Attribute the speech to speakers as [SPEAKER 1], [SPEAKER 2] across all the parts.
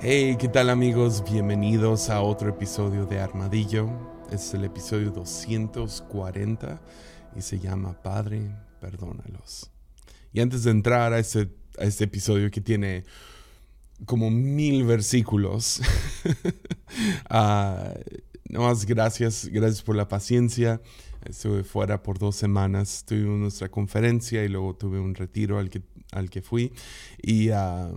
[SPEAKER 1] Hey, ¿qué tal amigos? Bienvenidos a otro episodio de Armadillo. Es el episodio 240 y se llama Padre, perdónalos. Y antes de entrar a este, a este episodio que tiene como mil versículos, uh, más gracias, gracias por la paciencia. Estuve fuera por dos semanas, tuvimos nuestra conferencia y luego tuve un retiro al que, al que fui. Y uh,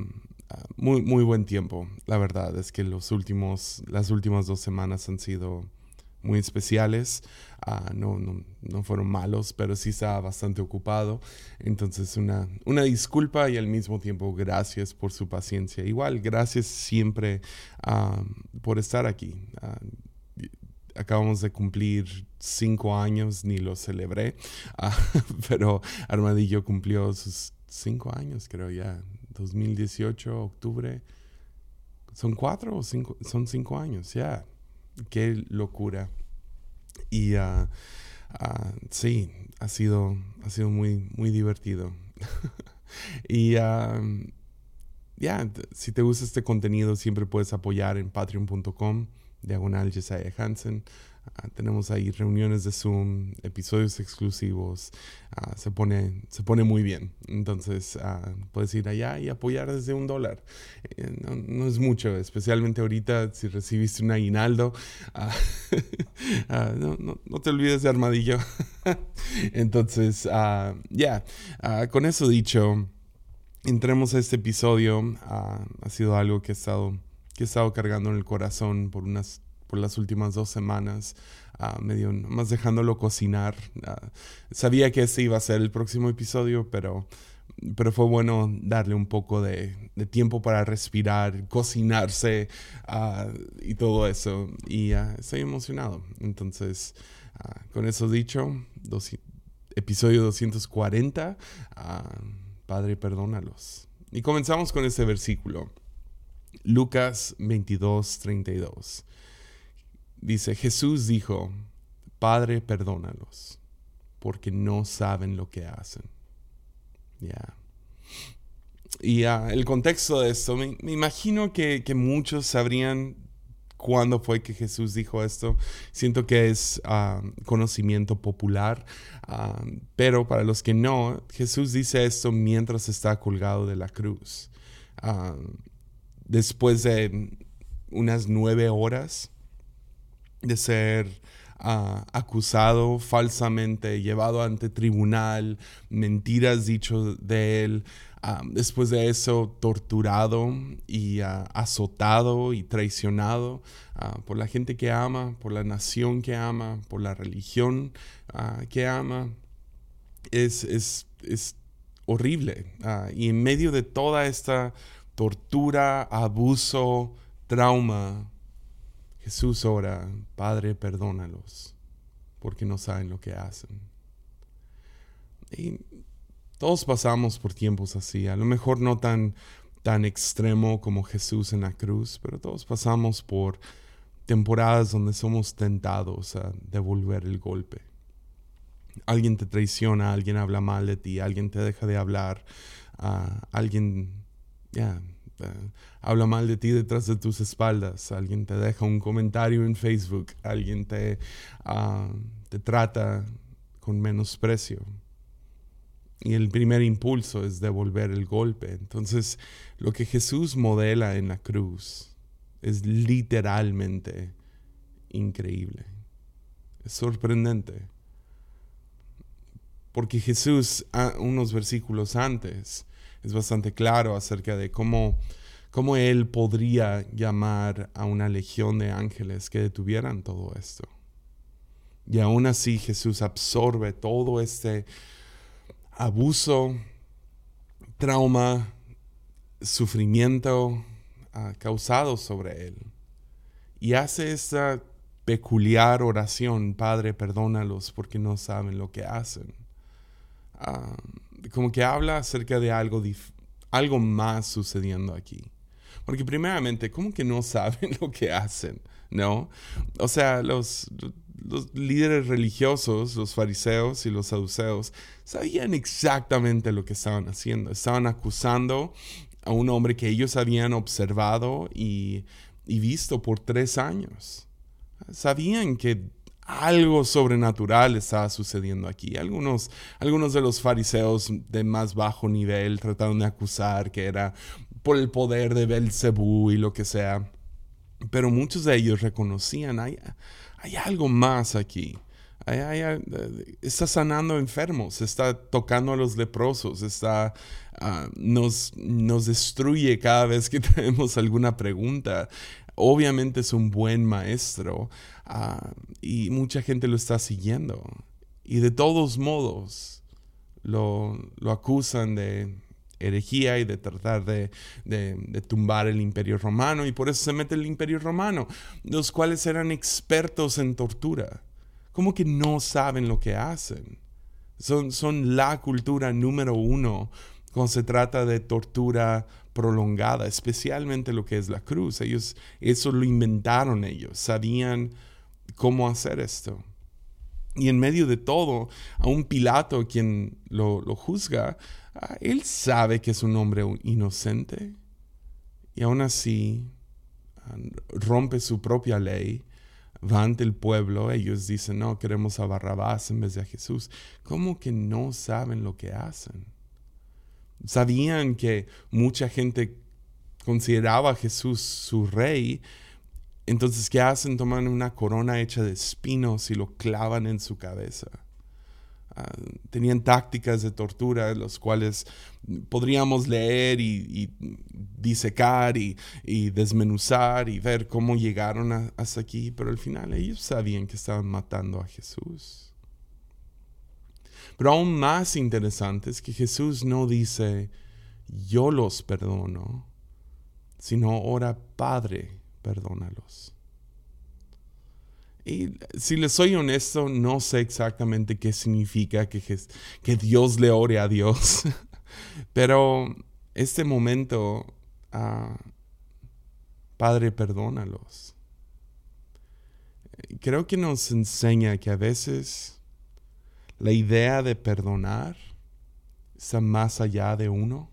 [SPEAKER 1] muy, muy buen tiempo. La verdad es que los últimos, las últimas dos semanas han sido muy especiales. Uh, no, no, no, fueron malos, pero sí estaba bastante ocupado. Entonces, una, una disculpa y al mismo tiempo gracias por su paciencia. Igual, gracias siempre uh, por estar aquí. Uh, acabamos de cumplir cinco años, ni lo celebré, pero Armadillo cumplió sus cinco años, creo ya. 2018, octubre. ¿Son cuatro o cinco? Son cinco años, ya. Qué locura. Y uh, sí, ha sido, ha sido muy, muy divertido. y uh, ya, si te gusta este contenido, siempre puedes apoyar en patreon.com, diagonal Jesiah Hansen. Uh, tenemos ahí reuniones de Zoom, episodios exclusivos. Uh, se, pone, se pone muy bien. Entonces uh, puedes ir allá y apoyar desde un dólar. Eh, no, no, es mucho, especialmente ahorita si recibiste un aguinaldo. no, no, no, te olvides de armadillo. Entonces, ya, con eso dicho, entremos a este episodio. ha sido algo que he estado, que he estado cargando en el corazón por unas por las últimas dos semanas, uh, medio más dejándolo cocinar. Uh, sabía que ese iba a ser el próximo episodio, pero, pero fue bueno darle un poco de, de tiempo para respirar, cocinarse uh, y todo eso. Y estoy emocionado. Entonces, con eso dicho, dos, episodio 240, Padre, perdónalos. Y comenzamos con este versículo. Lucas 22, 32. Dice, Jesús dijo, Padre, perdónalos, porque no saben lo que hacen. Ya. Y uh, el contexto de esto, me, imagino que, que, muchos sabrían cuándo fue que Jesús dijo esto. Siento que es uh, conocimiento popular, uh, pero para los que no, Jesús dice esto mientras está colgado de la cruz. después de unas nueve horas, de ser uh, acusado falsamente, llevado ante tribunal, mentiras dicho de él, uh, después de eso torturado y uh, azotado y traicionado por la gente que ama, por la nación que ama, por la religión que ama. Es, es, es horrible. y en medio de toda esta tortura, abuso, trauma, Jesús ora, Padre, perdónalos, porque no saben lo que hacen. Y todos pasamos por tiempos así, a lo mejor no tan, tan extremo como Jesús en la cruz, pero todos pasamos por temporadas donde somos tentados a devolver el golpe. Alguien te traiciona, alguien habla mal de ti, alguien te deja de hablar, uh, alguien, ya, Habla mal de ti detrás de tus espaldas, alguien te deja un comentario en Facebook, alguien te, uh, te trata con menosprecio. Y el primer impulso es devolver el golpe. Entonces, lo que Jesús modela en la cruz es literalmente increíble. Es sorprendente. Porque Jesús, unos versículos antes, es bastante claro acerca de cómo, cómo él podría llamar a una legión de ángeles que detuvieran todo esto. Y aún así Jesús absorbe todo este abuso, trauma, sufrimiento uh, causado sobre él. Y hace esta peculiar oración, Padre, perdónalos porque no saben lo que hacen. Uh, como que habla acerca de algo, algo más sucediendo aquí. Porque primeramente, ¿cómo que no saben lo que hacen? ¿No? O sea, los, los líderes religiosos, los fariseos y los saduceos, sabían exactamente lo que estaban haciendo. Estaban acusando a un hombre que ellos habían observado y, y visto por tres años. Sabían que algo sobrenatural estaba sucediendo aquí. Algunos, algunos de los fariseos de más bajo nivel trataron de acusar que era por el poder de Belcebú y lo que sea. Pero muchos de ellos reconocían, hay, hay algo más aquí. está sanando enfermos, está tocando a los leprosos, está, ah, nos, nos destruye cada vez que tenemos alguna pregunta. Obviamente es un buen maestro ah, y mucha gente lo está siguiendo. Y de todos modos lo, lo acusan de herejía y de tratar de, tumbar el imperio romano y por eso se mete el imperio romano, los cuales eran expertos en tortura. ¿Cómo que no saben lo que hacen? Son, son la cultura número uno cuando se trata de tortura prolongada, especialmente lo que es la cruz. Ellos, eso lo inventaron ellos, sabían cómo hacer esto. Y en medio de todo, a un Pilato, quien lo, lo juzga, Ah, él sabe que es un hombre inocente y aún así ah, rompe su propia ley, va ante el pueblo, ellos dicen, no, queremos a Barrabás en vez de a Jesús. ¿Cómo que no saben lo que hacen? Sabían que mucha gente consideraba a Jesús su rey, entonces ¿qué hacen? Toman una corona hecha de espinos y lo clavan en su cabeza. Ah, tenían tácticas de tortura, los cuales podríamos leer y, disecar y, desmenuzar y ver cómo llegaron hasta aquí, pero al final ellos sabían que estaban matando a Jesús. Pero aún más interesante es que Jesús no dice, yo los perdono, sino ora, Padre, perdónalos. Y si les soy honesto, no sé exactamente qué significa que, que Dios le ore a Dios. Pero este momento, ah, Padre, perdónalos. Creo que nos enseña que a veces la idea de perdonar está más allá de uno.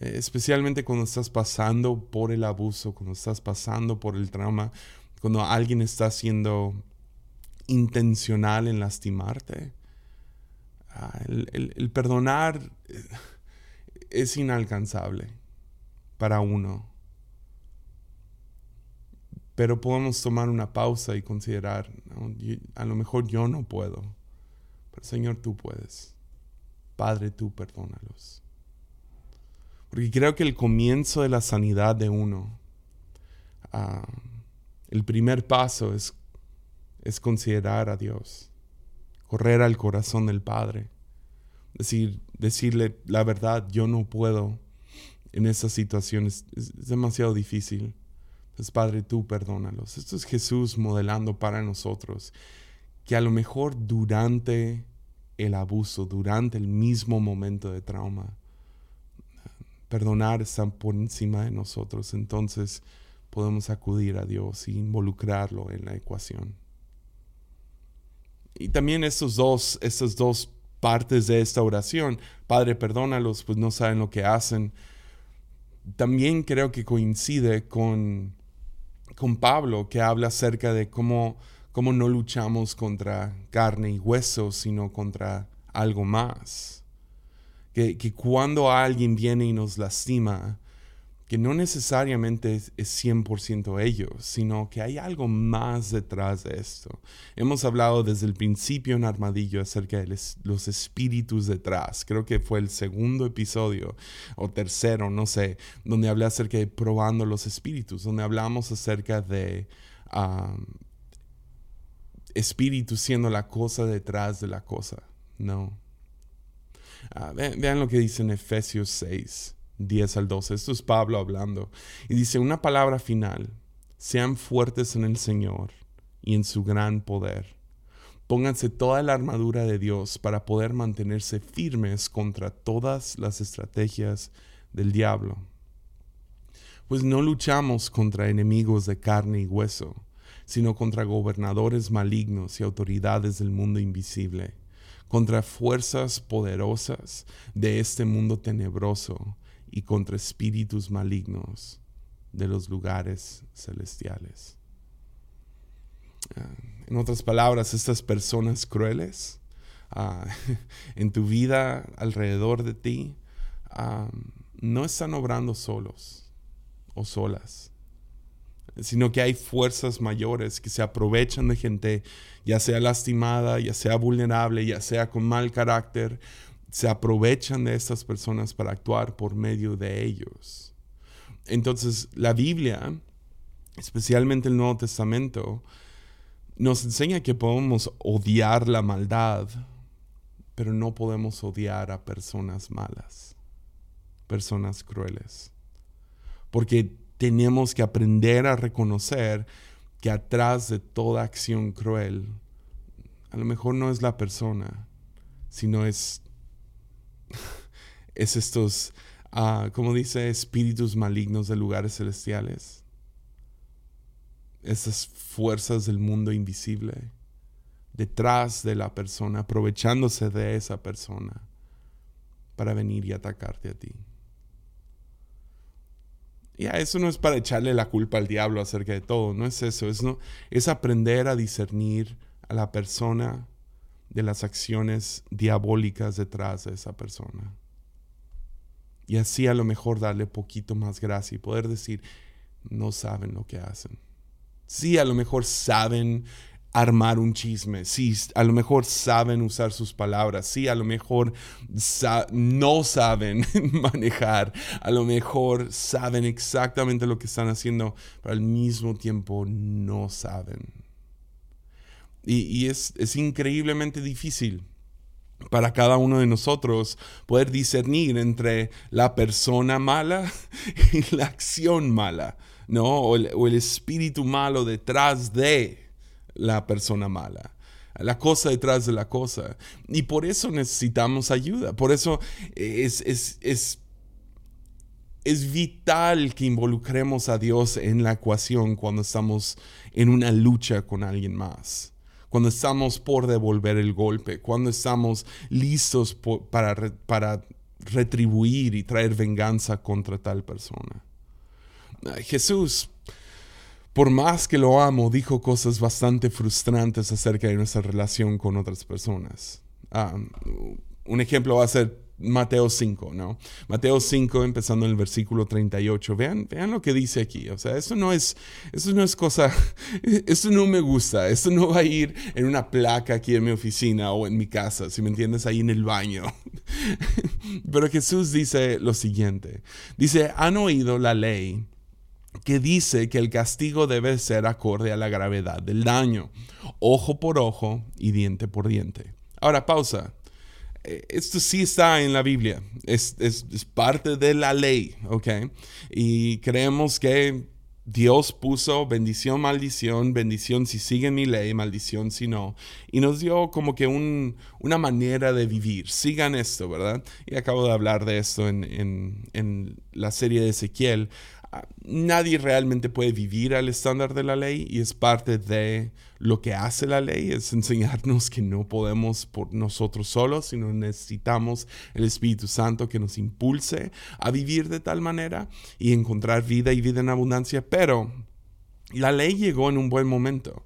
[SPEAKER 1] Especialmente cuando estás pasando por el abuso, cuando estás pasando por el trauma, cuando alguien está siendo intencional en lastimarte. Ah, el, perdonar eh, es inalcanzable para uno. Pero podemos tomar una pausa y considerar, a lo mejor yo no puedo, pero Señor, tú puedes. Padre, tú perdónalos. Porque creo que el comienzo de la sanidad de uno ah, el primer paso es, es considerar a Dios, correr al corazón del Padre, decir, decirle la verdad, yo no puedo en esas situaciones, es, es demasiado difícil. Padre, tú perdónalos. Esto es Jesús modelando para nosotros que a lo mejor durante el abuso, durante el mismo momento de trauma, perdonar está por encima de nosotros. Entonces, podemos acudir a Dios e involucrarlo en la ecuación. Y también estos dos, estas dos partes de esta oración, Padre, perdónalos, pues no saben lo que hacen, también creo que coincide con, con Pablo, que habla acerca de cómo, cómo no luchamos contra carne y hueso, sino contra algo más. Que, que cuando alguien viene y nos lastima, que no necesariamente es, 100% ellos, sino que hay algo más detrás de esto. Hemos hablado desde el principio en Armadillo acerca de los espíritus detrás. Creo que fue el segundo episodio o tercero, no sé, donde hablé acerca de probando los espíritus, donde hablamos acerca de espíritus siendo la cosa detrás de la cosa. No. Ah, vean lo que dice en Efesios 6. 10 al 12. Esto es Pablo hablando. Y dice una palabra final. Sean fuertes en el Señor y en su gran poder. Pónganse toda la armadura de Dios para poder mantenerse firmes contra todas las estrategias del diablo. Pues no luchamos contra enemigos de carne y hueso, sino contra gobernadores malignos y autoridades del mundo invisible, contra fuerzas poderosas de este mundo tenebroso y contra espíritus malignos de los lugares celestiales. Ah, en otras palabras, estas personas crueles ah, en tu vida, alrededor de ti, ah, no están obrando solos o solas, sino que hay fuerzas mayores que se aprovechan de gente, ya sea lastimada, ya sea vulnerable, ya sea con mal carácter, se aprovechan de estas personas para actuar por medio de ellos. Entonces, la Biblia, especialmente el Nuevo Testamento, nos enseña que podemos odiar la maldad, pero no podemos odiar a personas malas, personas crueles. Porque tenemos que aprender a reconocer que atrás de toda acción cruel, a lo mejor no es la persona, sino es, es estos, uh, como dice, espíritus malignos de lugares celestiales esas fuerzas del mundo invisible detrás de la persona, aprovechándose de esa persona para venir y atacarte a ti. Ya, eso no es para echarle la culpa al diablo acerca de todo, no es eso, es, no, es aprender a discernir a la persona de las acciones diabólicas detrás de esa persona. Y así a lo mejor darle poquito más gracia y poder decir, no saben lo que hacen. Sí, a lo mejor saben armar un chisme, sí, a lo mejor saben usar sus palabras, sí, a lo mejor no saben manejar, a lo mejor saben exactamente lo que están haciendo, pero al mismo tiempo no saben. Y, es, es increíblemente difícil para cada uno de nosotros poder discernir entre la persona mala y la acción mala. ¿no? O el, espíritu malo detrás de la persona mala la cosa detrás de la cosa. Y por eso necesitamos ayuda. Por eso es, es, es, es, vital que involucremos a Dios en la ecuación cuando estamos en una lucha con alguien más. Cuando estamos por devolver el golpe. Cuando estamos listos para, para retribuir y traer venganza contra tal persona. Jesús, por más que lo amo, dijo cosas bastante frustrantes acerca de nuestra relación con otras personas. Ah, un ejemplo va a ser Mateo 5, ¿no? Mateo 5, empezando en el versículo 38. Vean, vean lo que dice aquí. O sea, eso no es, eso no es cosa, eso no me gusta. Esto no va a ir en una placa aquí en mi oficina o en mi casa, si me entiendes, ahí en el baño. Pero Jesús dice lo siguiente. Dice, han oído la ley que dice que el castigo debe ser acorde a la gravedad del daño, ojo por ojo y diente por diente. Ahora, pausa. Eh, esto sí está en la Biblia, es, parte de la ley, ¿ok? Y creemos que Dios puso bendición, maldición, bendición si sigue mi ley, maldición si no. Y nos dio como que una manera de vivir. Sigan esto, ¿verdad? Y acabo de hablar de esto en, en la serie de Ezequiel nadie realmente puede vivir al estándar de la ley y es parte de lo que hace la ley, es enseñarnos que no podemos por nosotros solos, sino necesitamos el Espíritu Santo que nos impulse a vivir de tal manera y encontrar vida y vida en abundancia, pero la ley llegó en un buen momento.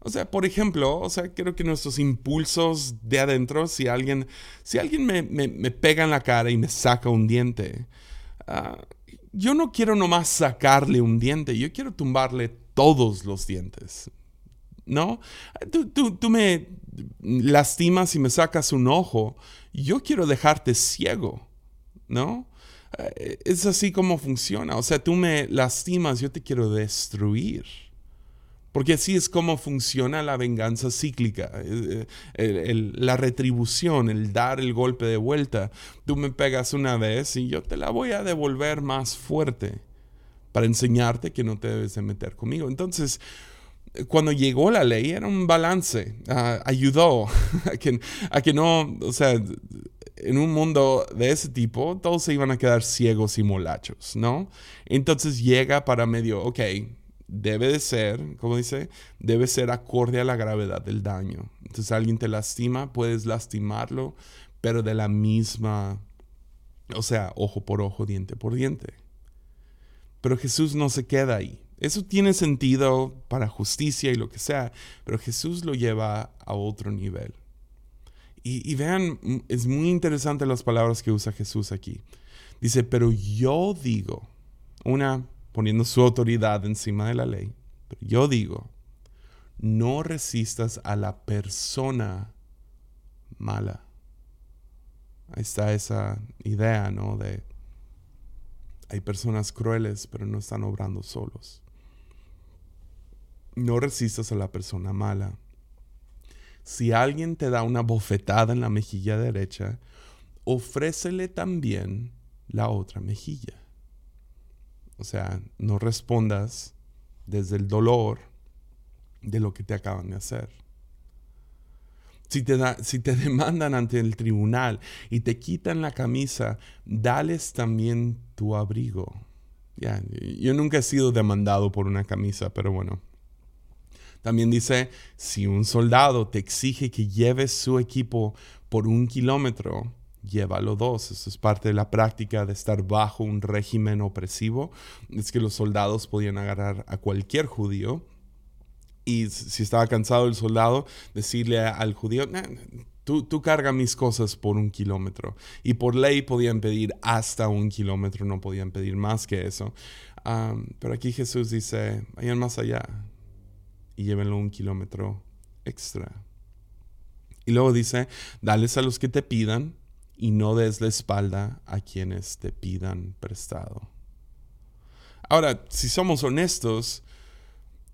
[SPEAKER 1] O sea, por ejemplo, o sea, creo que nuestros impulsos de adentro, si alguien, si alguien me, pega en la cara y me saca un diente, uh, yo no quiero nomás sacarle un diente, yo quiero tumbarle todos los dientes. ¿No? Tú, me lastimas y me sacas un ojo, yo quiero dejarte ciego. ¿No? Eh, es así como funciona. O sea, tú me lastimas, yo te quiero destruir. Porque así es como funciona la venganza cíclica, eh, eh, la retribución, el dar el golpe de vuelta. Tú me pegas una vez y yo te la voy a devolver más fuerte para enseñarte que no te debes de meter conmigo. Entonces, cuando llegó la ley era un balance, ah, ayudó a que, a que no, o sea, en un mundo de ese tipo, todos se iban a quedar ciegos y molachos, ¿no? Entonces llega para medio, ok, debe de ser, como dice, debe ser acorde a la gravedad del daño. Entonces alguien te lastima, puedes lastimarlo, pero de la misma O sea, ojo por ojo, diente por diente. Pero Jesús no se queda ahí. Eso tiene sentido para justicia y lo que sea, pero Jesús lo lleva a otro nivel. Y, vean, es muy interesante las palabras que usa Jesús aquí. Dice, pero yo digo, una poniendo su autoridad encima de la ley, pero yo digo, no resistas a la persona mala. Ahí está esa idea, ¿no? De hay personas crueles, pero no están obrando solos. No resistas a la persona mala. Si alguien te da una bofetada en la mejilla derecha, ofrécele también la otra mejilla. O sea, no respondas desde el dolor de lo que te acaban de hacer. Si te, si te demandan ante el tribunal y te quitan la camisa, dales también tu abrigo. Ya, yo nunca he sido demandado por una camisa, pero bueno, también dice, si un soldado te exige que lleves su equipo por un kilómetro, llévalo dos. Eso es parte de la práctica de estar bajo un régimen opresivo. Es que los soldados podían agarrar a cualquier judío y si estaba cansado el soldado, decirle al judío, tú, tú carga mis cosas por un kilómetro. Y por ley podían pedir hasta un kilómetro, no podían pedir más que eso. pero aquí Jesús dice, vayan más allá y llévenlo un kilómetro extra. Y luego dice, dales a los que te pidan y no des la espalda a quienes te pidan prestado. Ahora, si somos honestos,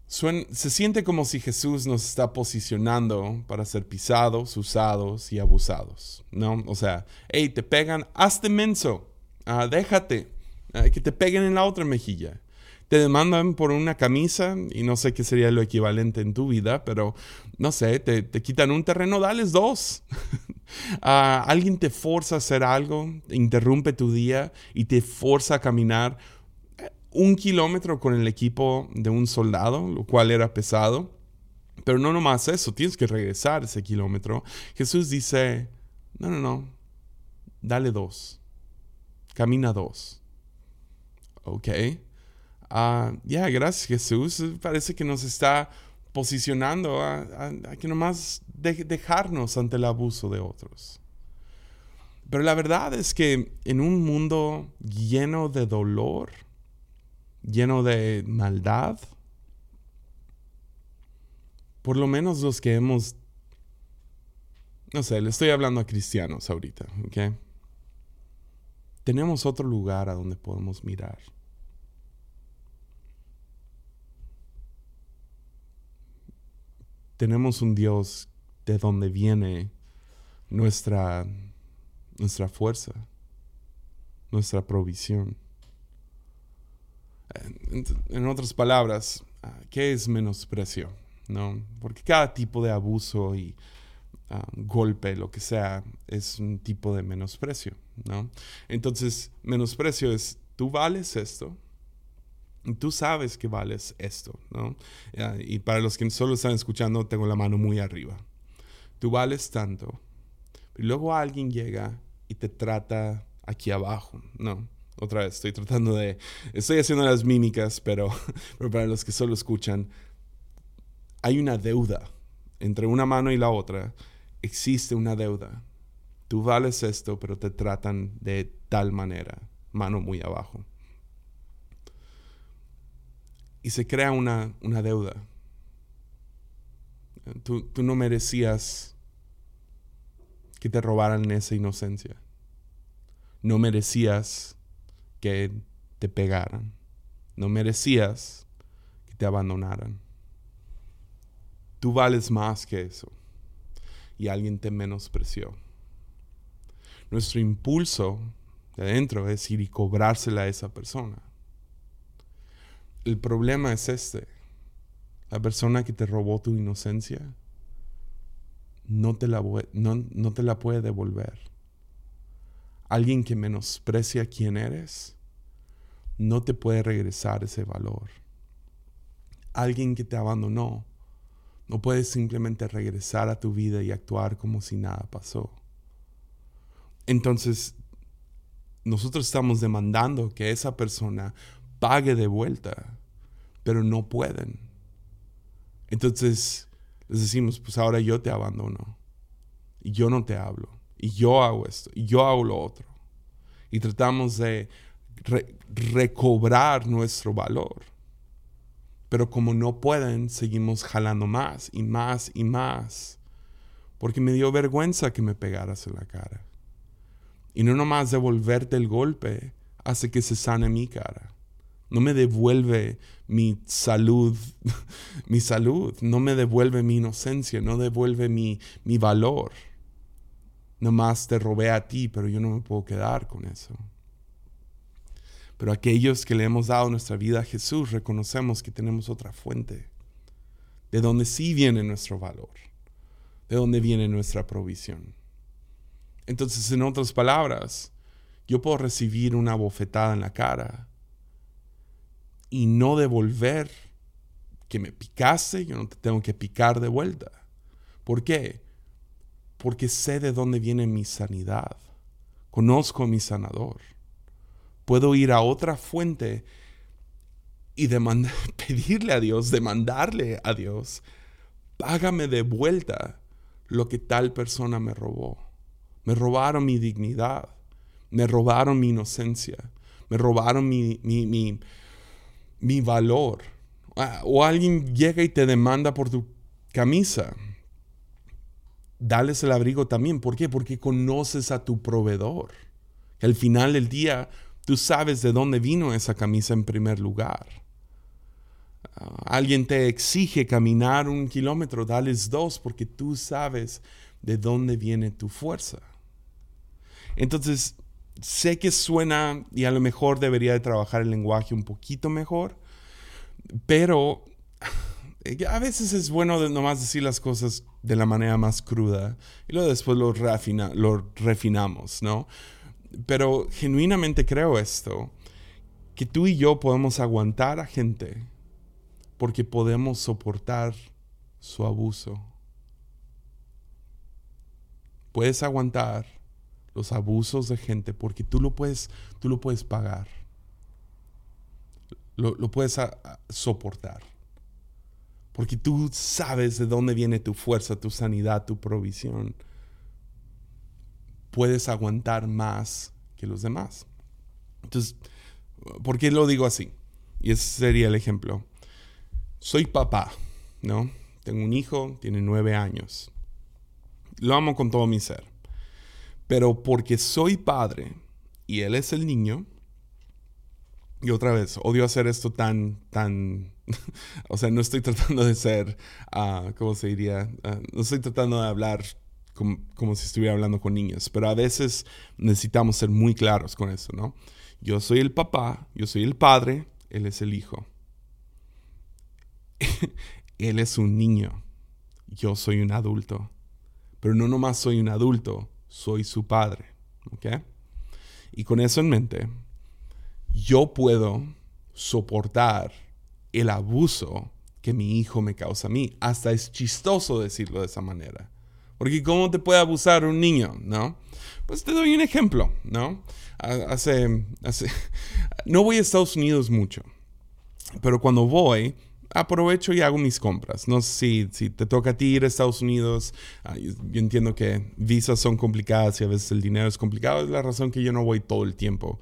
[SPEAKER 1] se siente como si Jesús nos está posicionando para ser pisados, usados y abusados, ¿no? O sea, hey, te pegan, hazte menso, ah, déjate, ah, que te peguen en la otra mejilla te demandan por una camisa y no sé qué sería lo equivalente en tu vida, pero no sé, te, quitan un terreno, dales dos. Ah, alguien te forza a hacer algo, interrumpe tu día y te forza a caminar eh, un kilómetro con el equipo de un soldado, lo cual era pesado. Pero no nomás eso, tienes que regresar ese kilómetro. Jesús dice, no, no, no, dale dos, camina dos. ¿Ok? Ah, ya, gracias Jesús. Parece que nos está posicionando a, que nomás dejarnos ante el abuso de otros. Pero la verdad es que en un mundo lleno de dolor, lleno de maldad, por lo menos los que hemos, no sé, le estoy hablando a cristianos ahorita, ¿ok? Tenemos otro lugar a donde podemos mirar. Tenemos un Dios de donde viene nuestra, nuestra fuerza, nuestra provisión. En, otras palabras, ¿qué es menosprecio? ¿No? Porque cada tipo de abuso y ah, golpe, lo que sea, es un tipo de menosprecio. ¿no? Entonces, menosprecio es, tú vales esto, tú sabes que vales esto, ¿no? Y para los que solo están escuchando, tengo la mano muy arriba. Tú vales tanto. Y luego alguien llega y te trata aquí abajo, ¿no? Otra vez, estoy tratando de... Estoy haciendo las mímicas, pero, pero para los que solo escuchan, hay una deuda entre una mano y la otra. Existe una deuda. Tú vales esto, pero te tratan de tal manera, mano muy abajo y se crea una, deuda. Tú, tú, no merecías que te robaran esa inocencia. No merecías que te pegaran. No merecías que te abandonaran. Tú vales más que eso. Y alguien te menospreció. Nuestro impulso de adentro es ir y cobrársela a esa persona el problema es este. La persona que te robó tu inocencia no te la, no, no te la puede devolver. Alguien que menosprecia quién eres no te puede regresar ese valor. Alguien que te abandonó no puede simplemente regresar a tu vida y actuar como si nada pasó. Entonces, nosotros estamos demandando que esa persona pague de vuelta, pero no pueden. Entonces les decimos, pues ahora yo te abandono, y yo no te hablo, y yo hago esto, y yo hago lo otro. Y tratamos de recobrar nuestro valor. Pero como no pueden, seguimos jalando más y más y más. Porque me dio vergüenza que me pegaras en la cara. Y no nomás devolverte el golpe hace que se sane mi cara. No me devuelve mi salud, mi salud. No me devuelve mi inocencia, no devuelve mi, mi valor. Nomás te robé a ti, pero yo no me puedo quedar con eso. Pero aquellos que le hemos dado nuestra vida a Jesús reconocemos que tenemos otra fuente, de donde sí viene nuestro valor, de donde viene nuestra provisión. Entonces, en otras palabras, yo puedo recibir una bofetada en la cara y no devolver que me picaste, yo no te tengo que picar de vuelta. ¿Por qué? Porque sé de dónde viene mi sanidad. Conozco a mi sanador puedo ir a otra fuente y pedirle a Dios, demandarle a Dios, págame de vuelta lo que tal persona me robó. Me robaron mi dignidad, me robaron mi inocencia, me robaron mi, mi valor. Ah, o alguien llega y te demanda por tu camisa. Dales el abrigo también. ¿Por qué? Porque conoces a tu proveedor. Al final del día Tú sabes de dónde vino esa camisa en primer lugar. Ah, alguien te exige caminar un kilómetro, dales dos porque tú sabes de dónde viene tu fuerza. Entonces, sé que suena y a lo mejor debería de trabajar el lenguaje un poquito mejor, pero a veces es bueno nomás decir las cosas de la manera más cruda y luego después lo refinamos, ¿no? Pero genuinamente creo esto, que tú y yo podemos aguantar a gente porque podemos soportar su abuso. Puedes aguantar los abusos de gente porque tú lo puedes, tú lo puedes pagar. Lo, puedes soportar. Porque tú sabes de dónde viene tu fuerza, tu sanidad, tu provisión puedes aguantar más que los demás. Entonces, ¿por qué lo digo así? Y ese sería el ejemplo. Soy papá, ¿no? Tengo un hijo, tiene nueve años. Lo amo con todo mi ser. Pero porque soy padre y él es el niño, y otra vez, odio hacer esto tan, tan, o sea, no estoy tratando de ser, uh, ¿cómo se diría? Ah, no estoy tratando de hablar como, si estuviera hablando con niños, pero a veces necesitamos ser muy claros con eso, ¿no? Yo soy el papá, yo soy el padre, él es el hijo. él es un niño, yo soy un adulto. Pero no nomás soy un adulto, soy su padre, ¿ok? Y con eso en mente, yo puedo soportar el abuso que mi hijo me causa a mí. Hasta es chistoso decirlo de esa manera. Porque ¿cómo te puede abusar un niño? ¿No? Pues te doy un ejemplo, ¿no? Hace, hace, no voy a Estados Unidos mucho, pero cuando voy, aprovecho y hago mis compras. No sé si, si te toca a ti ir a Estados Unidos. Ah, yo, entiendo que visas son complicadas y a veces el dinero es complicado. Es la razón que yo no voy todo el tiempo.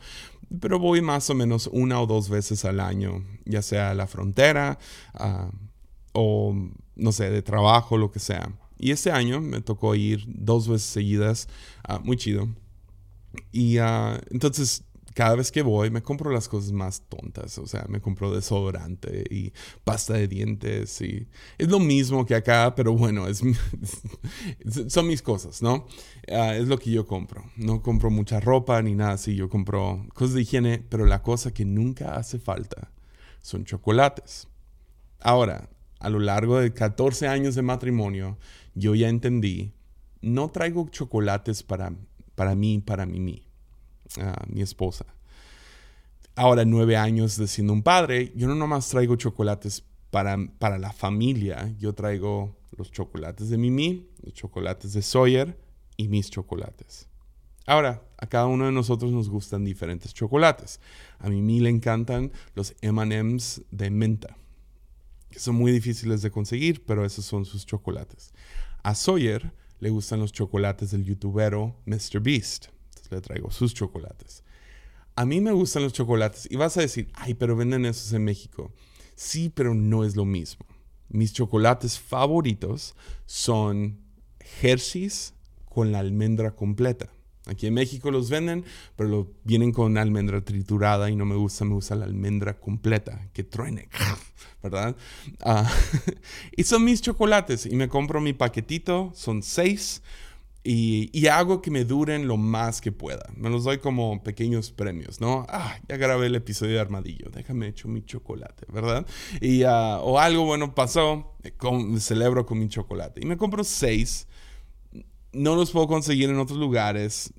[SPEAKER 1] Pero voy más o menos una o dos veces al año, ya sea a la frontera ah, o, no sé, de trabajo, lo que sea. Y este año me tocó ir dos veces seguidas, ah, muy chido. Y uh, entonces cada vez que voy me compro las cosas más tontas, o sea, me compro desodorante y pasta de dientes y es lo mismo que acá, pero bueno, es, son mis cosas, ¿no? Ah, es lo que yo compro. No compro mucha ropa ni nada así, yo compro cosas de higiene, pero la cosa que nunca hace falta son chocolates. Ahora, a lo largo de 14 años de matrimonio, yo ya entendí, no traigo chocolates para, para mí, para mí, mi esposa. Ahora, nueve años de siendo un padre, yo no nomás traigo chocolates para, para la familia, yo traigo los chocolates de Mimi, los chocolates de Sawyer y mis chocolates. Ahora, A cada uno de nosotros nos gustan diferentes chocolates. A mí me encantan los MMs de menta, que son muy difíciles de conseguir, pero esos son sus chocolates. A Sawyer le gustan los chocolates del youtubero Mr. Beast. Le traigo sus chocolates. A mí me gustan los chocolates y vas a decir, ay, pero venden esos en México. Sí, pero no es lo mismo. Mis chocolates favoritos son Hershey's con la almendra completa. Aquí en México los venden, pero lo, vienen con almendra triturada y no me gusta, me gusta la almendra completa, que truene, ¿verdad? Ah, y son mis chocolates y me compro mi paquetito, son seis, y, hago que me duren lo más que pueda. Me los doy como pequeños premios, ¿no? Ah, ya grabé el episodio de Armadillo, déjame hecho mi chocolate, ¿verdad? Y, ah, o algo bueno pasó, me celebro con mi chocolate. Y me compro seis no los puedo conseguir en otros lugares.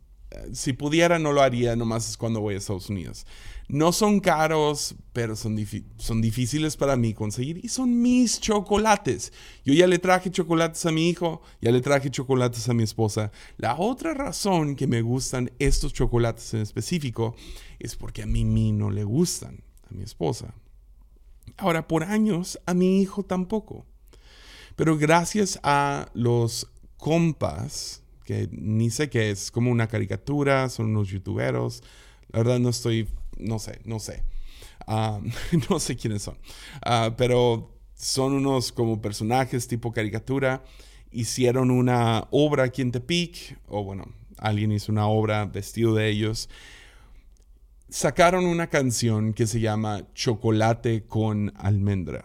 [SPEAKER 1] Si pudiera, no lo haría, nomás es cuando voy a Estados Unidos. No son caros, pero son, son difíciles para mí conseguir y son mis chocolates. Yo ya le traje chocolates a mi hijo, ya le traje chocolates a mi esposa. La otra razón que me gustan estos chocolates en específico es porque a mí, mí no le gustan, a mi esposa. Ahora, por años, a mi hijo tampoco. Pero gracias a los compas, que ni sé qué es, como una caricatura, son unos youtuberos. La verdad no estoy, no sé, no sé. Ah, no sé quiénes son. Ah, pero son unos como personajes tipo caricatura. Hicieron una obra aquí en Tepic, o bueno, alguien hizo una obra vestido de ellos. Sacaron una canción que se llama Chocolate con almendra.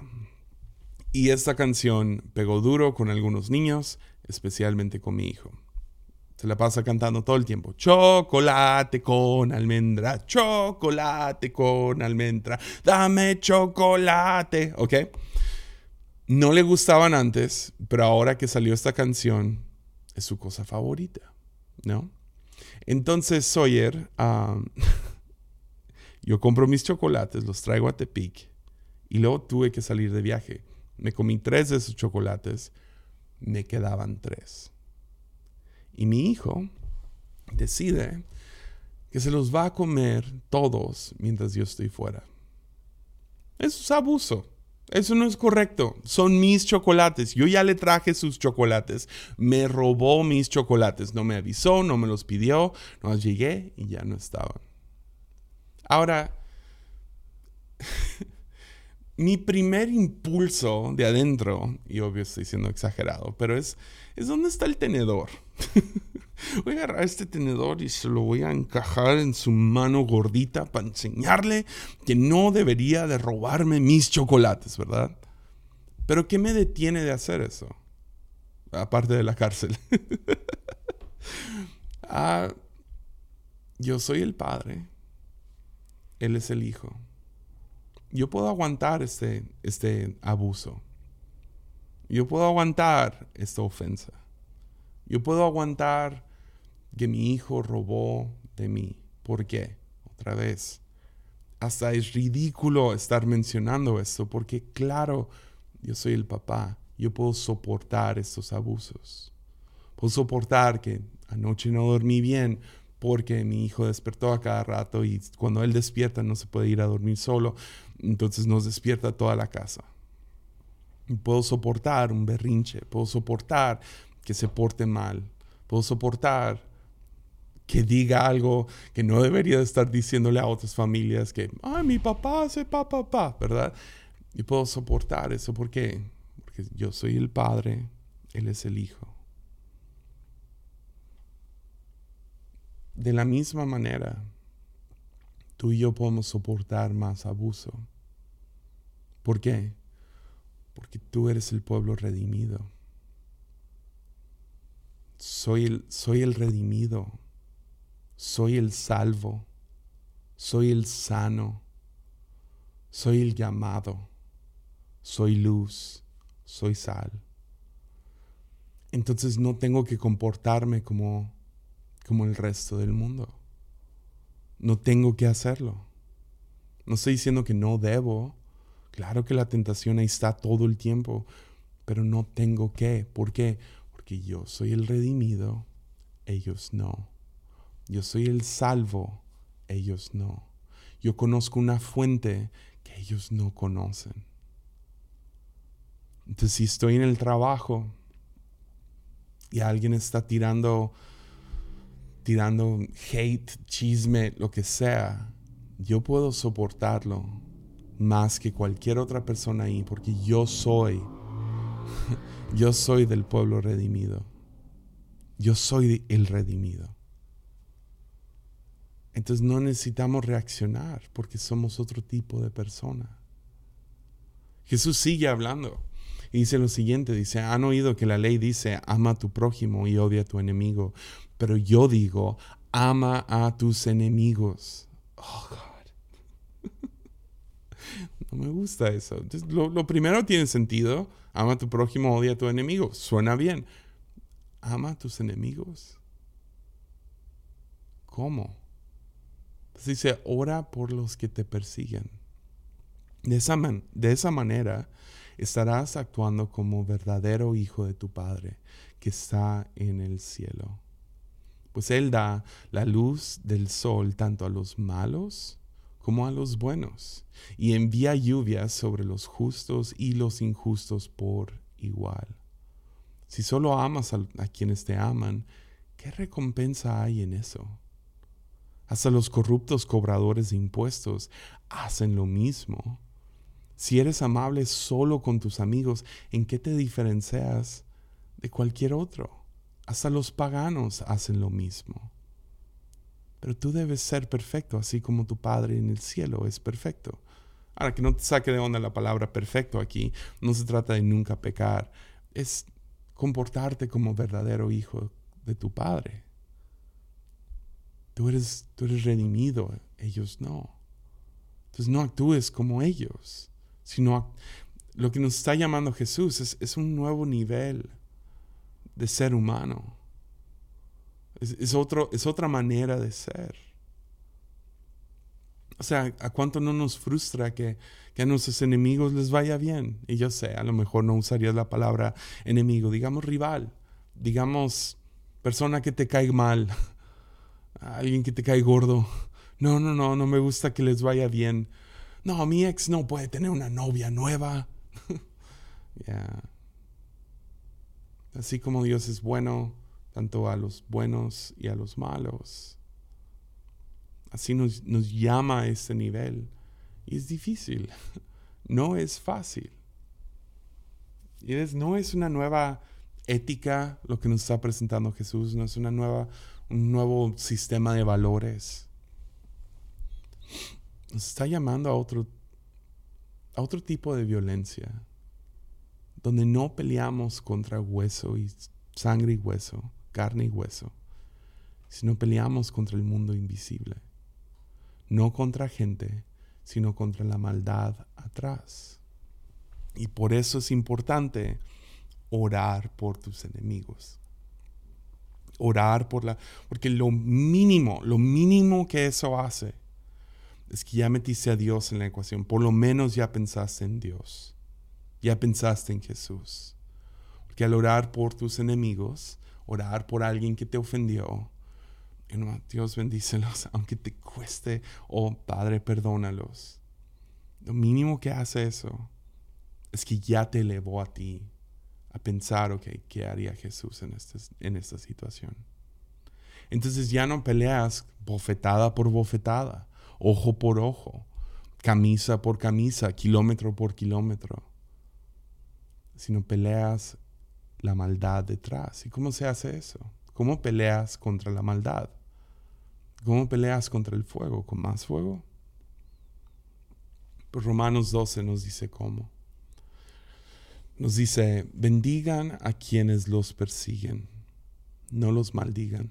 [SPEAKER 1] Y esta canción pegó duro con algunos niños, especialmente con mi hijo. Se la pasa cantando todo el tiempo. Chocolate con almendra, chocolate con almendra, dame chocolate, ¿ok? No le gustaban antes, pero ahora que salió esta canción, es su cosa favorita, ¿no? Entonces Sawyer, yo compro mis chocolates, los traigo a Tepic y luego tuve que salir de viaje. Me comí tres de esos chocolates me quedaban tres. Y mi hijo decide que se los va a comer todos mientras yo estoy fuera. Eso es abuso. Eso no es correcto. Son mis chocolates. Yo ya le traje sus chocolates. Me robó mis chocolates. No me avisó, no me los pidió. No llegué y ya no estaban. Ahora, mi primer impulso de adentro, y obvio estoy siendo exagerado, pero es, es dónde está el tenedor. voy a agarrar este tenedor y se lo voy a encajar en su mano gordita para enseñarle que no debería de robarme mis chocolates, ¿verdad? Pero ¿qué me detiene de hacer eso? Aparte de la cárcel. ah, yo soy el padre. Él es el hijo yo puedo aguantar este, este abuso. Yo puedo aguantar esta ofensa. Yo puedo aguantar que mi hijo robó de mí. ¿Por qué? Otra vez. Hasta es ridículo estar mencionando esto porque claro, yo soy el papá. Yo puedo soportar estos abusos. Puedo soportar que anoche no dormí bien porque mi hijo despertó a cada rato y cuando él despierta no se puede ir a dormir solo, entonces nos despierta toda la casa. puedo soportar un berrinche, puedo soportar que se porte mal, puedo soportar que diga algo que no debería estar diciéndole a otras familias que, ay, mi papá hace papá, papá, ¿verdad? Y puedo soportar eso porque, porque yo soy el padre, él es el hijo. De la misma manera, tú y yo podemos soportar más abuso. ¿Por qué? Porque tú eres el pueblo redimido. Soy el, soy el redimido. Soy el salvo. Soy el sano. Soy el llamado. Soy luz. Soy sal. Entonces no tengo que comportarme como como el resto del mundo. No tengo que hacerlo. No estoy diciendo que no debo. Claro que la tentación ahí está todo el tiempo, pero no tengo que. ¿Por qué? Porque yo soy el redimido, ellos no. Yo soy el salvo, ellos no. Yo conozco una fuente que ellos no conocen. Entonces, si estoy en el trabajo y alguien está tirando, tirando hate, chisme, lo que sea, yo puedo soportarlo más que cualquier otra persona ahí, porque yo soy, yo soy del pueblo redimido. Yo soy el redimido. Entonces no necesitamos reaccionar porque somos otro tipo de persona. Jesús sigue hablando y dice lo siguiente, dice, han oído que la ley dice, ama a tu prójimo y odia a tu enemigo, pero yo digo, ama a tus enemigos. Oh, God. no me gusta eso. Entonces, lo, primero tiene sentido, ama a tu prójimo, odia a tu enemigo. Suena bien. Ama a tus enemigos. ¿Cómo? dice, ora por los que te persiguen. De esa, de esa manera estarás actuando como verdadero hijo de tu Padre que está en el cielo. Pues Él da la luz del sol tanto a los malos como a los buenos, y envía lluvias sobre los justos y los injustos por igual. Si solo amas a, quienes te aman, ¿qué recompensa hay en eso? Hasta los corruptos cobradores de impuestos hacen lo mismo. Si eres amable solo con tus amigos, ¿en qué te diferencias de cualquier otro? Hasta los paganos hacen lo mismo. Pero tú debes ser perfecto, así como tu Padre en el cielo es perfecto. Ahora, que no te saque de onda la palabra perfecto aquí, no se trata de nunca pecar, es comportarte como verdadero hijo de tu Padre. Tú eres, tú eres redimido, ellos no. Entonces no actúes como ellos, sino lo que nos está llamando Jesús es, es un nuevo nivel de ser humano. Es, otro, es otra manera de ser. O sea, ¿a cuánto no nos frustra que, que, a nuestros enemigos les vaya bien? Y yo sé, a lo mejor no usarías la palabra enemigo, digamos rival, digamos persona que te cae mal, alguien que te cae gordo. No, no, no, no me gusta que les vaya bien. No, mi ex no puede tener una novia nueva. Ya. Así como Dios es bueno, tanto a los buenos y a los malos. Así nos, llama a este nivel. Y es difícil. No es fácil. Y es, no es una nueva ética lo que nos está presentando Jesús, no es una nueva un nuevo sistema de valores. Nos está llamando a otro, a otro tipo de violencia, donde no peleamos contra hueso y sangre y hueso, carne y hueso, sino peleamos contra el mundo invisible. No contra gente, sino contra la maldad atrás. Y por eso es importante orar por tus enemigos orar por la... Porque lo mínimo, lo mínimo que eso hace es que ya metiste a Dios en la ecuación. Por lo menos ya pensaste en Dios. Ya pensaste en Jesús. Porque al orar por tus enemigos, orar por alguien que te ofendió, Dios bendícelos, aunque te cueste, oh Padre, perdónalos. Lo mínimo que hace eso es que ya te elevó a ti a pensar, ok, ¿qué haría Jesús en, este, en esta situación? Entonces ya no peleas bofetada por bofetada, ojo por ojo, camisa por camisa, kilómetro por kilómetro, sino peleas la maldad detrás. ¿Y cómo se hace eso? ¿Cómo peleas contra la maldad? ¿Cómo peleas contra el fuego? ¿Con más fuego? Pues Romanos 12 nos dice cómo. Nos dice, bendigan a quienes los persiguen, no los maldigan,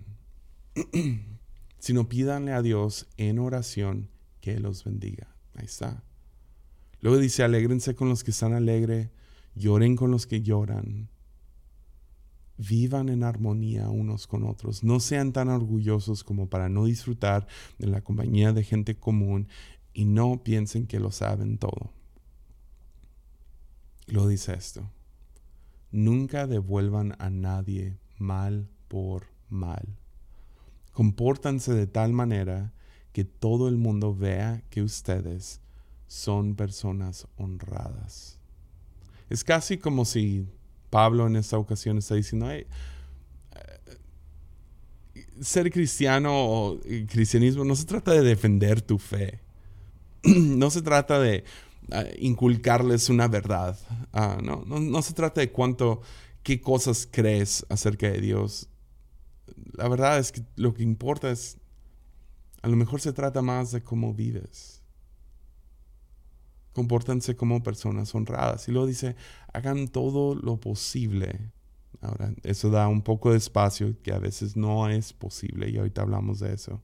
[SPEAKER 1] sino pídanle a Dios en oración que los bendiga. Ahí está. Luego dice, alégrense con los que están alegres, lloren con los que lloran, vivan en armonía unos con otros, no sean tan orgullosos como para no disfrutar de la compañía de gente común y no piensen que lo saben todo lo dice esto. Nunca devuelvan a nadie mal por mal. Compórtanse de tal manera que todo el mundo vea que ustedes son personas honradas. Es casi como si Pablo en esta ocasión está diciendo, eh, ser cristiano o cristianismo no se trata de defender tu fe, no se trata de ah, inculcarles una verdad, ah, no, no, no se trata de cuánto, qué cosas crees acerca de Dios. La verdad es que lo que importa es, a lo mejor se trata más de cómo vives compórtanse como personas honradas. Y luego dice, hagan todo lo posible. Ahora, eso da un poco de espacio que a veces no es posible y ahorita hablamos de eso.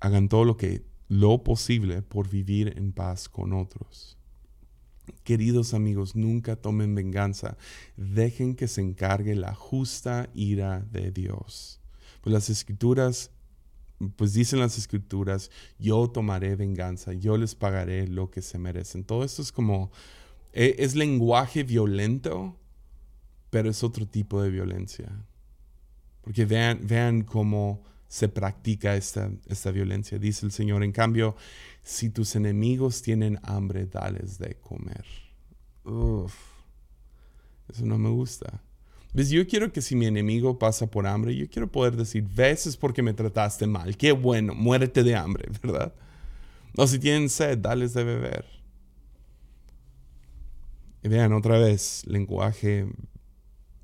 [SPEAKER 1] Hagan todo lo que lo posible por vivir en paz con otros. Queridos amigos, nunca tomen venganza. Dejen que se encargue la justa ira de Dios. Pues las escrituras pues dicen las escrituras, yo tomaré venganza, yo les pagaré lo que se merecen. Todo esto es como, e, es, lenguaje violento, pero es otro tipo de violencia. Porque vean, vean cómo se practica esta, esta violencia. Dice el Señor, en cambio, si tus enemigos tienen hambre, dales de comer. Uf, eso no me gusta. ¿Ves? Yo quiero que si mi enemigo pasa por hambre, yo quiero poder decir, ves es porque me trataste mal, qué bueno, muérete de hambre, ¿verdad? O si tienen sed, dales de beber. Y vean otra vez, lenguaje,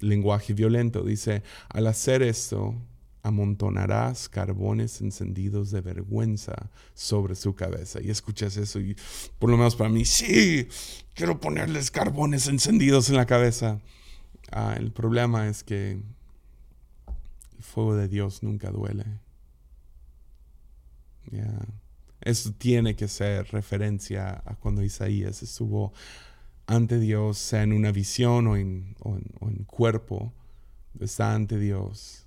[SPEAKER 1] lenguaje violento. Dice, al hacer esto, amontonarás carbones encendidos de vergüenza sobre su cabeza. Y escuchas eso y por lo menos para mí, sí, quiero ponerles carbones encendidos en la cabeza. Ah, el problema es que el fuego de Dios nunca duele. Eso tiene que ser referencia a cuando Isaías estuvo ante Dios, sea en una visión o en, cuerpo, está ante Dios.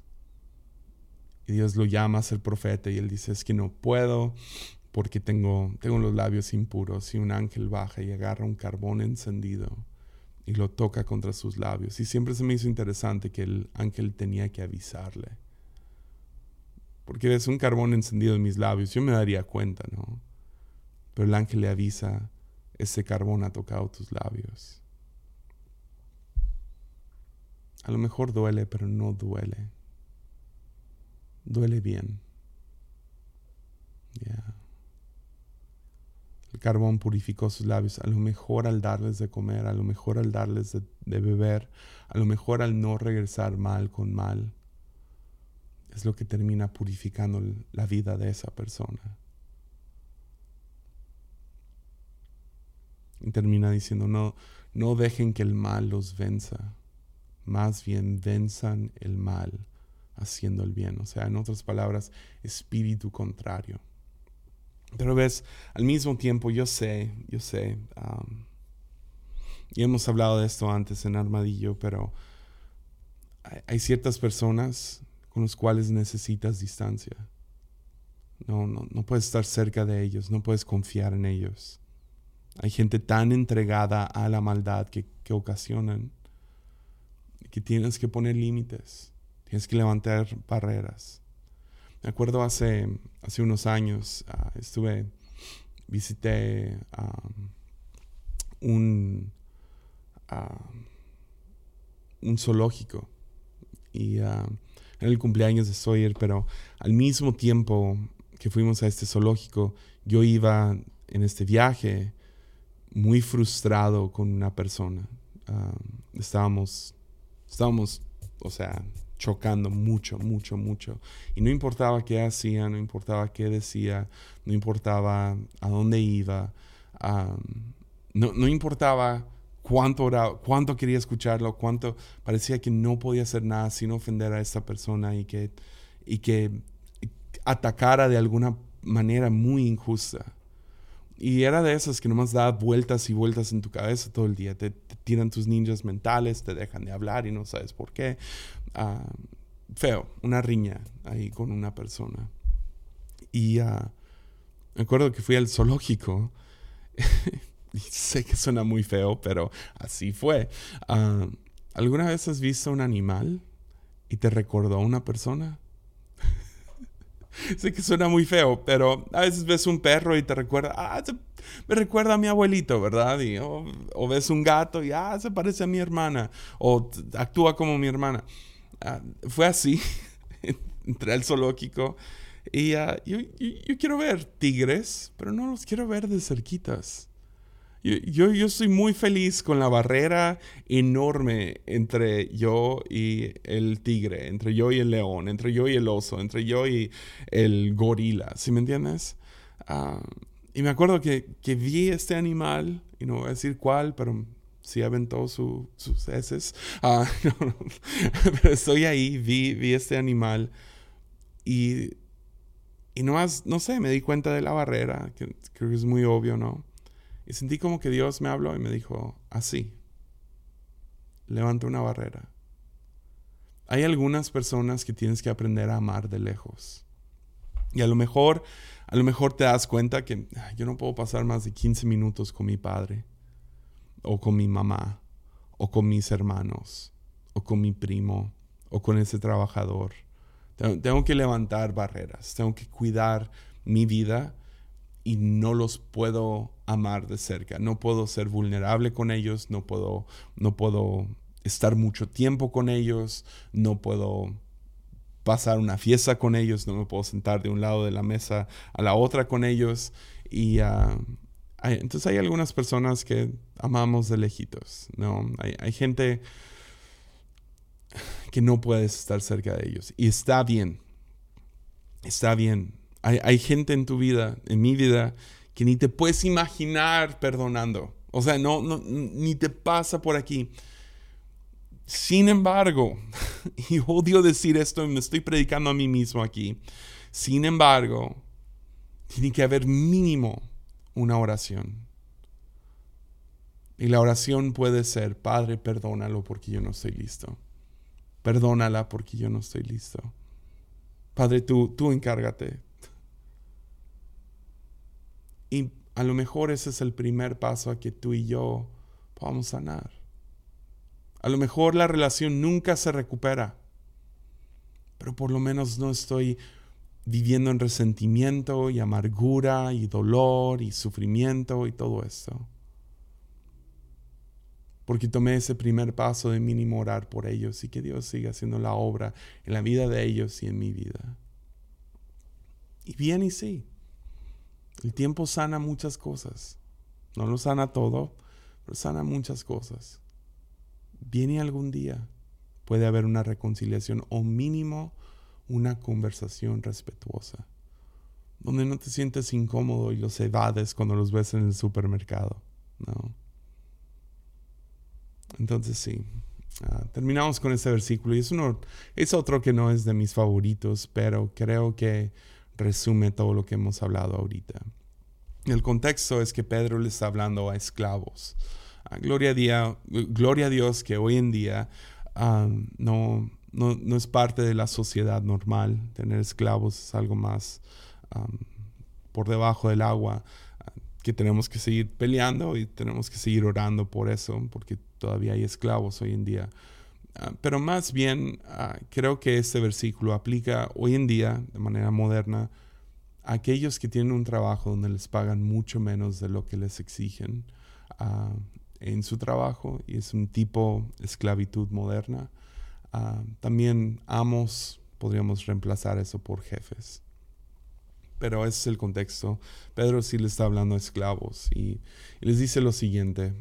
[SPEAKER 1] Y Dios lo llama a ser profeta y él dice, es que no puedo porque tengo, tengo los labios impuros. Y un ángel baja y agarra un carbón encendido y lo toca contra sus labios. Y siempre se me hizo interesante que el ángel tenía que avisarle. Porque ves un carbón encendido en mis labios, yo me daría cuenta, ¿no? Pero el ángel le avisa, ese carbón ha tocado tus labios. A lo mejor duele, pero no duele. Duele bien. Ya. El carbón purificó sus labios, a lo mejor al darles de comer, a lo mejor al darles de, beber, a lo mejor al no regresar mal con mal. Es lo que termina purificando la vida de esa persona. Y termina diciendo, no, no dejen que el mal los venza, más bien venzan el mal haciendo el bien. O sea, en otras palabras, espíritu contrario. Pero ves, al mismo tiempo yo sé, yo sé, y hemos hablado de esto antes en Armadillo, pero hay, ciertas personas con las cuales necesitas distancia. No, no, no puedes estar cerca de ellos, no puedes confiar en ellos. Hay gente tan entregada a la maldad que, que ocasionan que tienes que poner límites, tienes que levantar barreras. Me acuerdo hace, hace unos años, ah, estuve, visité un, un zoológico y ah, era el cumpleaños de Sawyer, pero al mismo tiempo que fuimos a este zoológico, yo iba en este viaje muy frustrado con una persona. estábamos, estábamos, o sea, chocando mucho, mucho, mucho. Y no importaba qué hacía, no importaba qué decía, no importaba a dónde iba, no, no, importaba cuánto, cuánto quería escucharlo, cuánto parecía que no podía hacer nada sin ofender a esta persona y que, y que atacara de alguna manera muy injusta. Y era de esas que nomás da vueltas y vueltas en tu cabeza todo el día. Te, te, tiran tus ninjas mentales, te dejan de hablar y no sabes por qué. Ah, feo, una riña ahí con una persona. Y uh, me acuerdo que fui al zoológico. sé que suena muy feo, pero así fue. Ah, ¿Alguna vez has visto un animal y te recordó a una persona? sé que suena muy feo, pero a veces ves un perro y te recuerda, ah, me recuerda a mi abuelito, ¿verdad? Y, o, ves un gato y, ah, se parece a mi hermana, o actúa como mi hermana. Ah, fue así, entré al zoológico y yo, yo, quiero ver tigres, pero no los quiero ver de cerquitas. Yo, yo, estoy muy feliz con la barrera enorme entre yo y el tigre, entre yo y el león, entre yo y el oso, entre yo y el gorila, ¿sí me entiendes? Ah, y me acuerdo que, que, vi este animal, y no voy a decir cuál, pero sí aventó sus heces. Ah, pero estoy ahí, vi, vi este animal y, y no, no sé, me di cuenta de la barrera, que creo que es muy obvio, ¿no? Y sentí como que Dios me habló y me dijo, así, levanta una barrera. Hay algunas personas que tienes que aprender a amar de lejos. Y a lo mejor, a lo mejor te das cuenta que yo no puedo pasar más de 15 minutos con mi padre, o con mi mamá, o con mis hermanos, o con mi primo, o con ese trabajador. Tengo que levantar barreras, tengo que cuidar mi vida y no los puedo amar de cerca. No puedo ser vulnerable con ellos, no puedo, no puedo estar mucho tiempo con ellos, no puedo pasar una fiesta con ellos, no me puedo sentar de un lado de la mesa a la otra con ellos. Y ah, entonces hay algunas personas que amamos de lejitos, ¿no? Hay, hay gente que no puedes estar cerca de ellos. Y está bien, está bien hay, gente en tu vida, en mi vida, que ni te puedes imaginar perdonando. O sea, no, no, ni te pasa por aquí. Sin embargo, y odio decir esto me estoy predicando a mí mismo aquí, sin embargo, tiene que haber mínimo una oración. Y la oración puede ser, Padre, perdónalo porque yo no estoy listo. Perdónala porque yo no estoy listo. Padre, tú, tú encárgate. Y a lo mejor ese es el primer paso a que tú y yo podamos sanar. A lo mejor la relación nunca se recupera, pero por lo menos no estoy viviendo en resentimiento y amargura y dolor y sufrimiento y todo esto. Porque tomé ese primer paso de mínimo orar por ellos y que Dios siga haciendo la obra en la vida de ellos y en mi vida. Y bien y sí. El tiempo sana muchas cosas. No lo sana todo, pero sana muchas cosas. Viene algún día, puede haber una reconciliación o mínimo una conversación respetuosa, donde no te sientes incómodo y los evades cuando los ves en el supermercado. ¿no? Entonces sí, ah, terminamos con este versículo y es, otro que no es de mis favoritos, pero creo que resume todo lo que hemos hablado ahorita. El contexto es que Pedro le está hablando a esclavos. Ah, gloria, a gloria Dios que hoy en día no, no, es parte de la sociedad normal. Tener esclavos es algo más por debajo del agua ah, que tenemos que seguir peleando y tenemos que seguir orando por eso, porque todavía hay esclavos hoy en día. Ah, pero más bien creo que este versículo aplica hoy en día de manera moderna a aquellos que tienen un trabajo donde les pagan mucho menos de lo que les exigen ah, en su trabajo y es un tipo esclavitud moderna. Ah, también amos, podríamos reemplazar eso por jefes. Pero ese es el contexto. Pedro sí le está hablando a esclavos y, y les dice lo siguiente,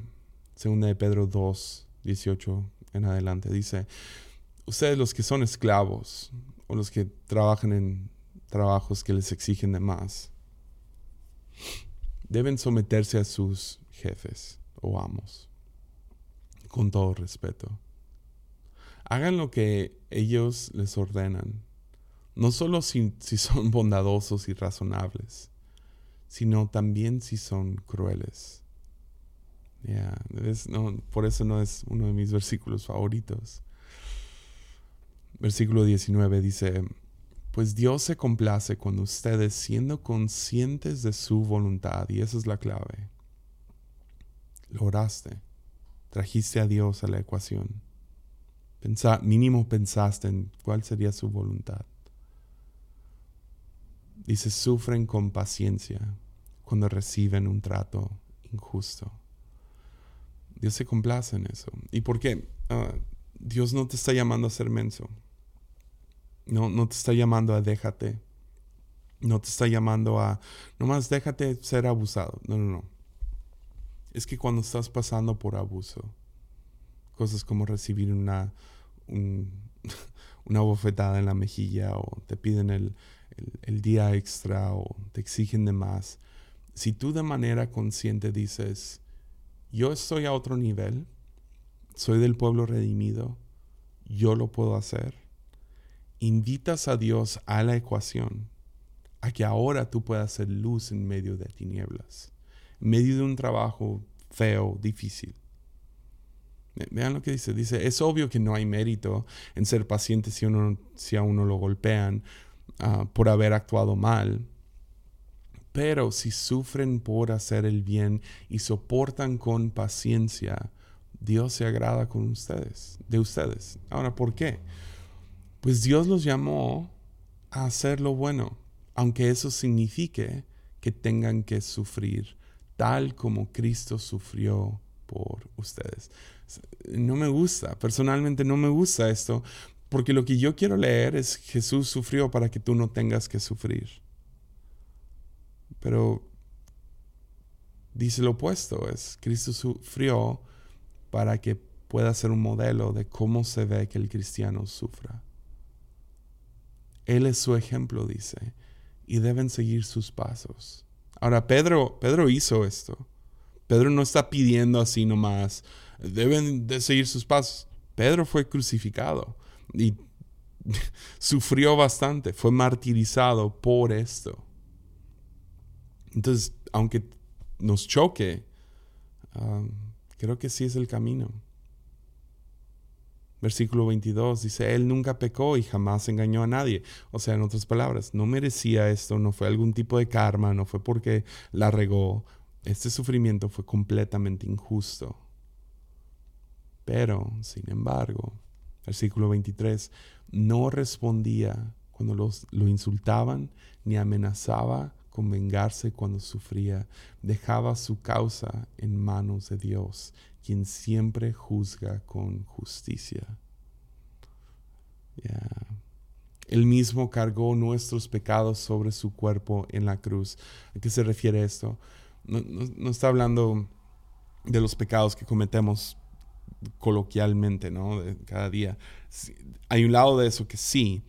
[SPEAKER 1] segunda de Pedro 2, 18 en adelante. Dice, ustedes los que son esclavos o los que trabajan en trabajos que les exigen de más, deben someterse a sus jefes o amos, con todo respeto. Hagan lo que ellos les ordenan, no solo si, son bondadosos y razonables, sino también si son crueles por eso no es uno de mis versículos favoritos. Versículo 19 dice, pues Dios se complace cuando ustedes, siendo conscientes de su voluntad, y esa es la clave, lo oraste, trajiste a Dios a la ecuación. mínimo pensaste en cuál sería su voluntad. Dice, sufren con paciencia cuando reciben un trato injusto. Dios se complace en eso. ¿Y por qué? Ah, Dios no te está llamando a ser menso. No, no te está llamando a déjate. No te está llamando a, nomás déjate ser abusado. No, no, no. Es que cuando estás pasando por abuso, cosas como recibir una, una bofetada en la mejilla o te piden el, el, día extra o te exigen de más, si tú de manera consciente dices, yo estoy a otro nivel, soy del pueblo redimido, yo lo puedo hacer, invitas a Dios a la ecuación, a que ahora tú puedas ser luz en medio de tinieblas, en medio de un trabajo feo, difícil. Vean lo que dice. Dice, es obvio que no hay mérito en ser paciente si, uno, si a uno lo golpean Ah, por haber actuado mal. Pero si sufren por hacer el bien y soportan con paciencia, Dios se agrada con ustedes, de ustedes. Ahora, ¿por qué? Pues Dios los llamó a hacer lo bueno, aunque eso signifique que tengan que sufrir tal como Cristo sufrió por ustedes. No me gusta, personalmente no me gusta esto, porque lo que yo quiero leer es Jesús sufrió para que tú no tengas que sufrir. Pero dice lo opuesto, es Cristo sufrió para que pueda ser un modelo de cómo se ve que el cristiano sufra. Él es su ejemplo, dice, y deben seguir sus pasos. Ahora, Pedro, Pedro hizo esto. Pedro no está pidiendo así nomás, deben de seguir sus pasos. Pedro fue crucificado y sufrió bastante, fue martirizado por esto. Entonces, aunque nos choque, um, creo que sí es el camino. Versículo 22 dice, Él nunca pecó y jamás engañó a nadie. O sea, en otras palabras, no merecía esto, no fue algún tipo de karma, no fue porque la regó. Este sufrimiento fue completamente injusto. Pero, sin embargo, Versículo 23, no respondía cuando los, lo insultaban, ni amenazaba con vengarse cuando sufría. Dejaba su causa en manos de Dios, quien siempre juzga con justicia. Él mismo cargó nuestros pecados sobre su cuerpo en la cruz. ¿A qué se refiere esto? no está hablando de los pecados que cometemos coloquialmente, ¿no? Cada día. Hay un lado de eso que sí,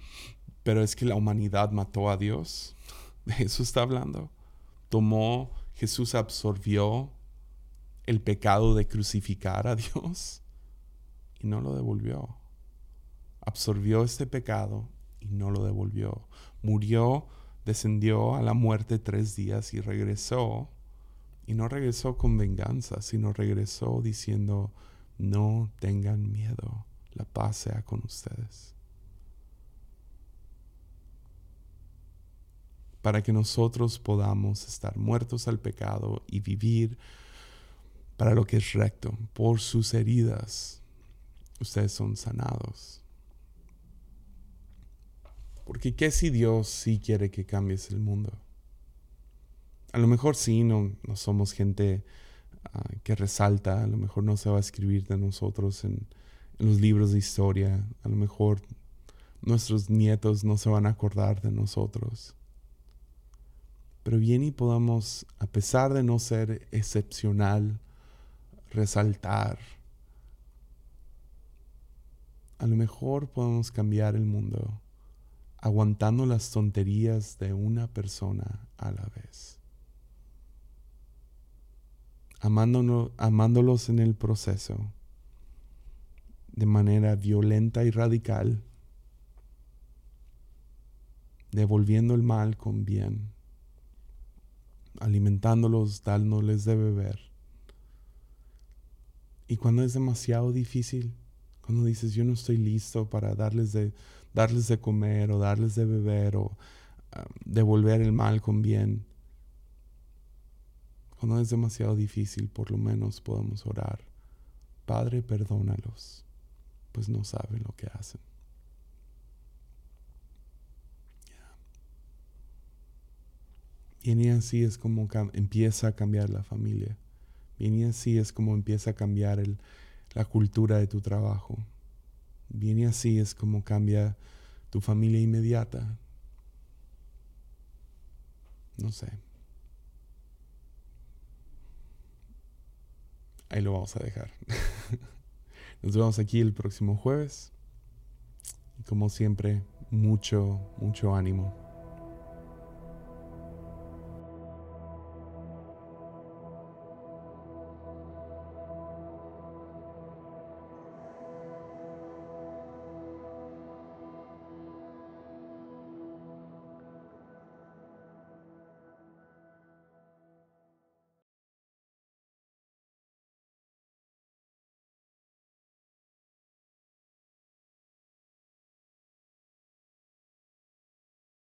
[SPEAKER 1] pero es que la humanidad mató a Dios. Eso está hablando. Tomó, Jesús absorbió el pecado de crucificar a Dios y no lo devolvió. Absorbió este pecado y no lo devolvió. Murió, descendió a la muerte tres días y regresó. Y no regresó con venganza, sino regresó diciendo, no tengan miedo, la paz sea con ustedes. Para que nosotros podamos estar muertos al pecado y vivir para lo que es recto. Por sus heridas, ustedes son sanados. Porque ¿qué si Dios sí quiere que cambies el mundo? A lo mejor sí, no, somos gente Ah, que resalta, a lo mejor no se va a escribir de nosotros en los libros de historia, a lo mejor nuestros nietos no se van a acordar de nosotros. Pero bien y podamos, a pesar de no ser excepcional, resaltar. A lo mejor podemos cambiar el mundo aguantando las tonterías de una persona a la vez amándolos en el proceso de manera violenta y radical, devolviendo el mal con bien, alimentándolos, dándoles de beber. Y cuando es demasiado difícil, cuando dices yo no estoy listo para darles de, darles de comer o darles de beber o ah, devolver el mal con bien, cuando es demasiado difícil, por lo menos podemos orar. Padre, perdónalos, pues no saben lo que hacen. Bien y así es como empieza a cambiar la familia. Bien y así es como empieza a cambiar la cultura de tu trabajo. Bien y así es como cambia tu familia inmediata. No sé. Ahí lo vamos a dejar. Nos vemos aquí el próximo jueves. Y como siempre, mucho, mucho ánimo.